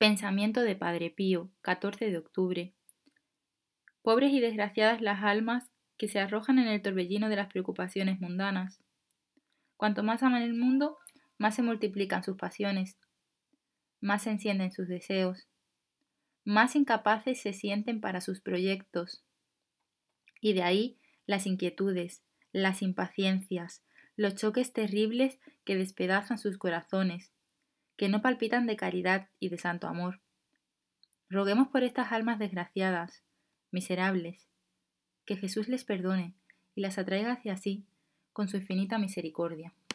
Pensamiento de Padre Pío, 14 de octubre. Pobres y desgraciadas las almas que se arrojan en el torbellino de las preocupaciones mundanas. Cuanto más aman el mundo, más se multiplican sus pasiones, más se encienden sus deseos, más incapaces se sienten para sus proyectos. Y de ahí las inquietudes, las impaciencias, los choques terribles que despedazan sus corazones, que no palpitan de caridad y de santo amor. Roguemos por estas almas desgraciadas, miserables, que Jesús les perdone y las atraiga hacia sí con su infinita misericordia.